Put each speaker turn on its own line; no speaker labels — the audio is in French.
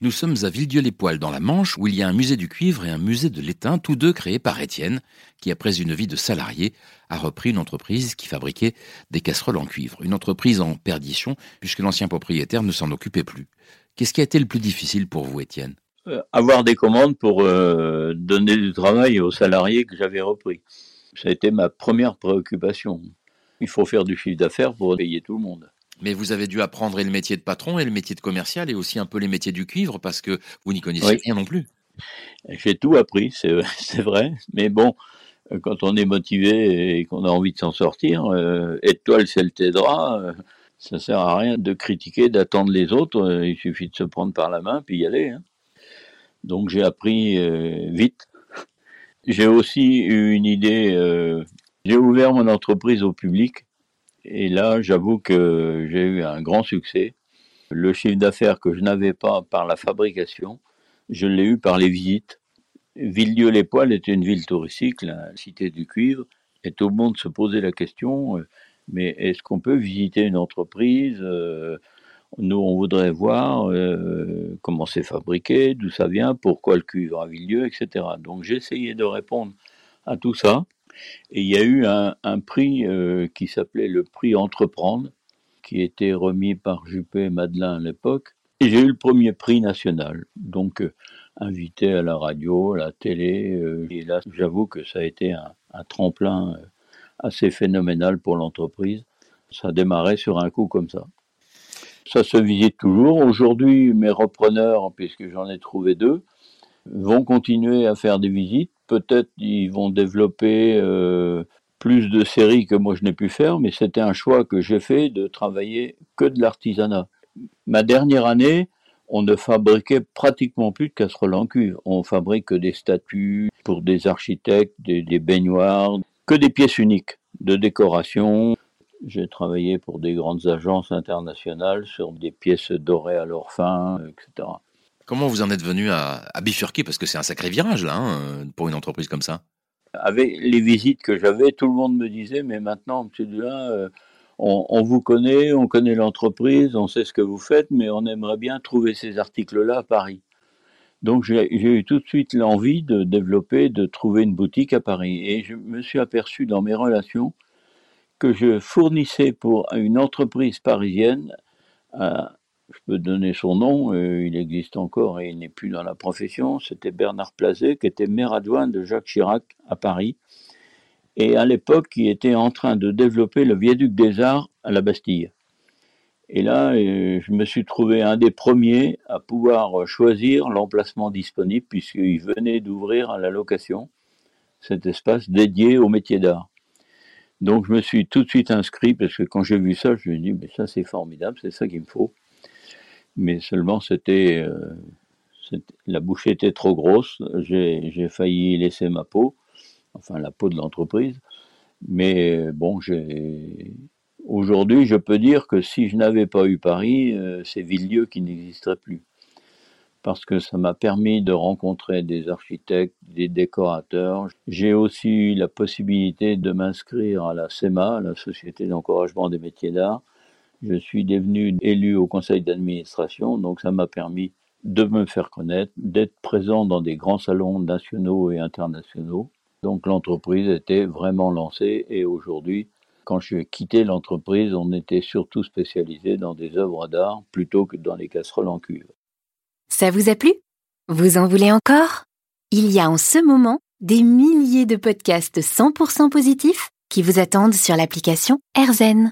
Nous sommes à Villedieu-les-Poils dans la Manche où il y a un musée du cuivre et un musée de l'étain, tous deux créés par Étienne, qui après une vie de salarié a repris une entreprise qui fabriquait des casseroles en cuivre. Une entreprise en perdition puisque l'ancien propriétaire ne s'en occupait plus. Qu'est-ce qui a été le plus difficile pour vous Étienne
euh, Avoir des commandes pour euh, donner du travail aux salariés que j'avais repris. Ça a été ma première préoccupation. Il faut faire du chiffre d'affaires pour payer tout le monde.
Mais vous avez dû apprendre le métier de patron et le métier de commercial et aussi un peu les métiers du cuivre parce que vous n'y connaissiez rien non plus.
J'ai tout appris, c'est vrai. Mais bon, quand on est motivé et qu'on a envie de s'en sortir, euh, étoile, c'est le t'aidera. Euh, ça sert à rien de critiquer, d'attendre les autres. Euh, il suffit de se prendre par la main puis y aller. Hein. Donc j'ai appris euh, vite. J'ai aussi eu une idée. j'ai ouvert mon entreprise au public et là, j'avoue que j'ai eu un grand succès. Le chiffre d'affaires que je n'avais pas par la fabrication, je l'ai eu par les visites. Villedieu-les-Poils était une ville touristique, la cité du cuivre, et tout le monde se posait la question, euh, mais est-ce qu'on peut visiter une entreprise euh, Nous, on voudrait voir euh, comment c'est fabriqué, d'où ça vient, pourquoi le cuivre à Villedieu, etc. Donc essayé de répondre à tout ça. Et il y a eu un, prix euh, qui s'appelait le prix Entreprendre, qui était remis par Juppé et Madelin à l'époque. Et j'ai eu le premier prix national. Donc, euh, invité à la radio, à la télé. Euh, et là, j'avoue que ça a été un, un tremplin assez phénoménal pour l'entreprise. Ça démarrait sur un coup comme ça. Ça se visite toujours. Aujourd'hui, mes repreneurs, puisque j'en ai trouvé deux, vont continuer à faire des visites peut-être ils vont développer euh, plus de séries que moi je n'ai pu faire, mais c'était un choix que j'ai fait de travailler que de l'artisanat. Ma dernière année, on ne fabriquait pratiquement plus de casseroles en cuivre. On fabrique des statues pour des architectes, des, des baignoires, que des pièces uniques de décoration. J'ai travaillé pour des grandes agences internationales sur des pièces dorées à leur fin, etc.
Comment vous en êtes venu à, bifurquer? Parce que c'est un sacré virage, là, hein, pour une entreprise comme ça.
Avec les visites que j'avais, tout le monde me disait, mais maintenant, M. Dulin, euh, on, vous connaît, on connaît l'entreprise, on sait ce que vous faites, mais on aimerait bien trouver ces articles-là à Paris. Donc j'ai eu tout de suite l'envie de développer, de trouver une boutique à Paris. Et je me suis aperçu dans mes relations que je fournissais pour une entreprise parisienne je peux donner son nom, euh, il existe encore et il n'est plus dans la profession, c'était Bernard Plazet, qui était maire adjoint de Jacques Chirac à Paris, et à l'époque, il était en train de développer le viaduc des Arts à la Bastille. Et là, euh, je me suis trouvé un des premiers à pouvoir choisir l'emplacement disponible, puisqu'il venait d'ouvrir à la location cet espace dédié au métier d'art. Donc je me suis tout de suite inscrit, parce que quand j'ai vu ça, je me suis dit, mais ça c'est formidable, c'est ça qu'il me faut mais seulement c'était euh, la bouchée était trop grosse. J'ai failli laisser ma peau, enfin la peau de l'entreprise. Mais bon, aujourd'hui, je peux dire que si je n'avais pas eu Paris, euh, c'est Villedieu qui n'existerait plus. Parce que ça m'a permis de rencontrer des architectes, des décorateurs. J'ai aussi eu la possibilité de m'inscrire à la SEMA, la Société d'encouragement des métiers d'art, je suis devenu élu au conseil d'administration, donc ça m'a permis de me faire connaître, d'être présent dans des grands salons nationaux et internationaux. Donc l'entreprise était vraiment lancée et aujourd'hui, quand j'ai quitté l'entreprise, on était surtout spécialisé dans des œuvres d'art plutôt que dans les casseroles en cuivre.
Ça vous a plu? Vous en voulez encore? Il y a en ce moment des milliers de podcasts 100% positifs qui vous attendent sur l'application AirZen.